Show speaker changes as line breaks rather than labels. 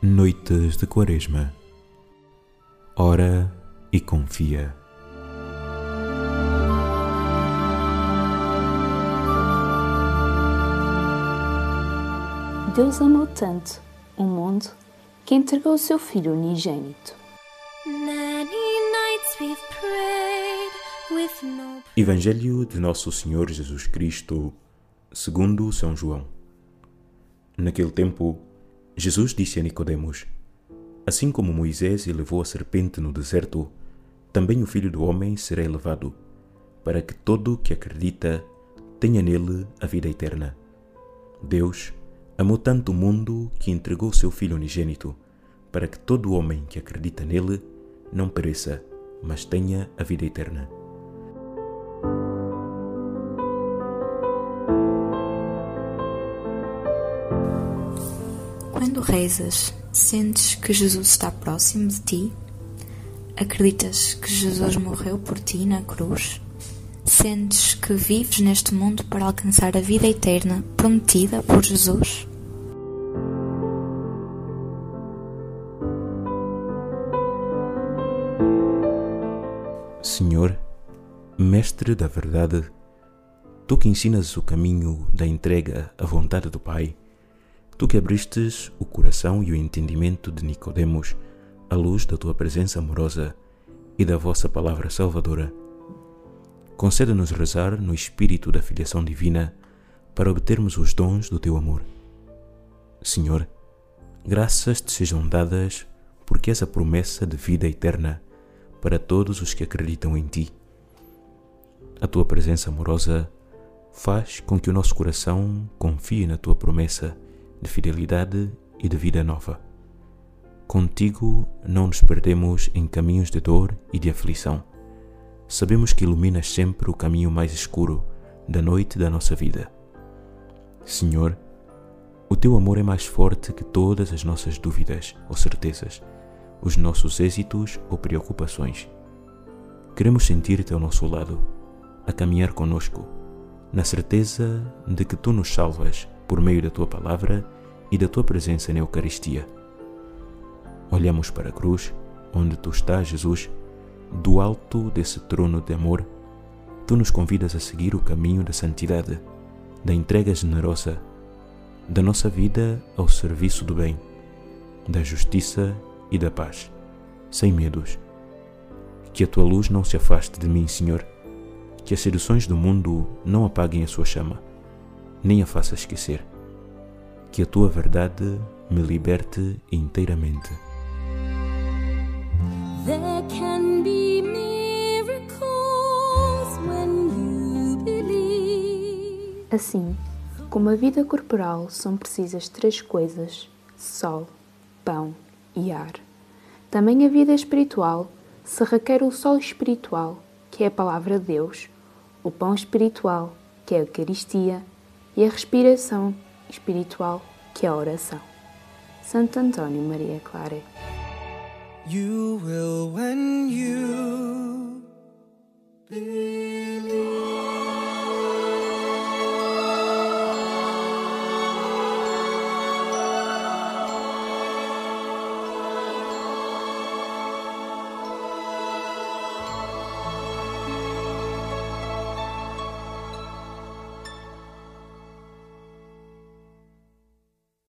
Noites de Quaresma. Ora e confia.
Deus amou tanto o mundo que entregou o seu Filho unigênito.
Evangelho de Nosso Senhor Jesus Cristo, segundo São João. Naquele tempo, Jesus disse a Nicodemos: Assim como Moisés elevou a serpente no deserto, também o Filho do homem será elevado, para que todo que acredita tenha nele a vida eterna. Deus amou tanto o mundo que entregou seu Filho unigênito, para que todo homem que acredita nele não pereça, mas tenha a vida eterna.
Quando rezas, sentes que Jesus está próximo de ti? Acreditas que Jesus morreu por ti na cruz? Sentes que vives neste mundo para alcançar a vida eterna prometida por Jesus?
Senhor, Mestre da verdade, tu que ensinas o caminho da entrega à vontade do Pai, tu que abristes o coração e o entendimento de Nicodemos à luz da tua presença amorosa e da vossa palavra salvadora, conceda-nos rezar no espírito da filiação divina para obtermos os dons do teu amor. Senhor, graças te sejam dadas porque és a promessa de vida eterna para todos os que acreditam em ti. A tua presença amorosa faz com que o nosso coração confie na tua promessa de fidelidade e de vida nova. Contigo não nos perdemos em caminhos de dor e de aflição. Sabemos que iluminas sempre o caminho mais escuro da noite da nossa vida. Senhor, o teu amor é mais forte que todas as nossas dúvidas ou certezas, os nossos êxitos ou preocupações. Queremos sentir-te ao nosso lado, a caminhar conosco, na certeza de que tu nos salvas por meio da tua palavra e da tua presença na Eucaristia. Olhamos para a cruz, onde tu estás, Jesus, do alto desse trono de amor, tu nos convidas a seguir o caminho da santidade, da entrega generosa, da nossa vida ao serviço do bem, da justiça e da paz, sem medos. Que a tua luz não se afaste de mim, Senhor, que as seduções do mundo não apaguem a sua chama, nem a faça esquecer. Que a tua verdade me liberte inteiramente.
There can be miracles when you believe.
Assim, como a vida corporal são precisas três coisas: sol, pão e ar. Também a vida espiritual se requer o sol espiritual, que é a palavra de Deus, o pão espiritual, que é a Eucaristia, e a respiração espiritual, que é a oração. Santo Antônio Maria Clara.
You will when you.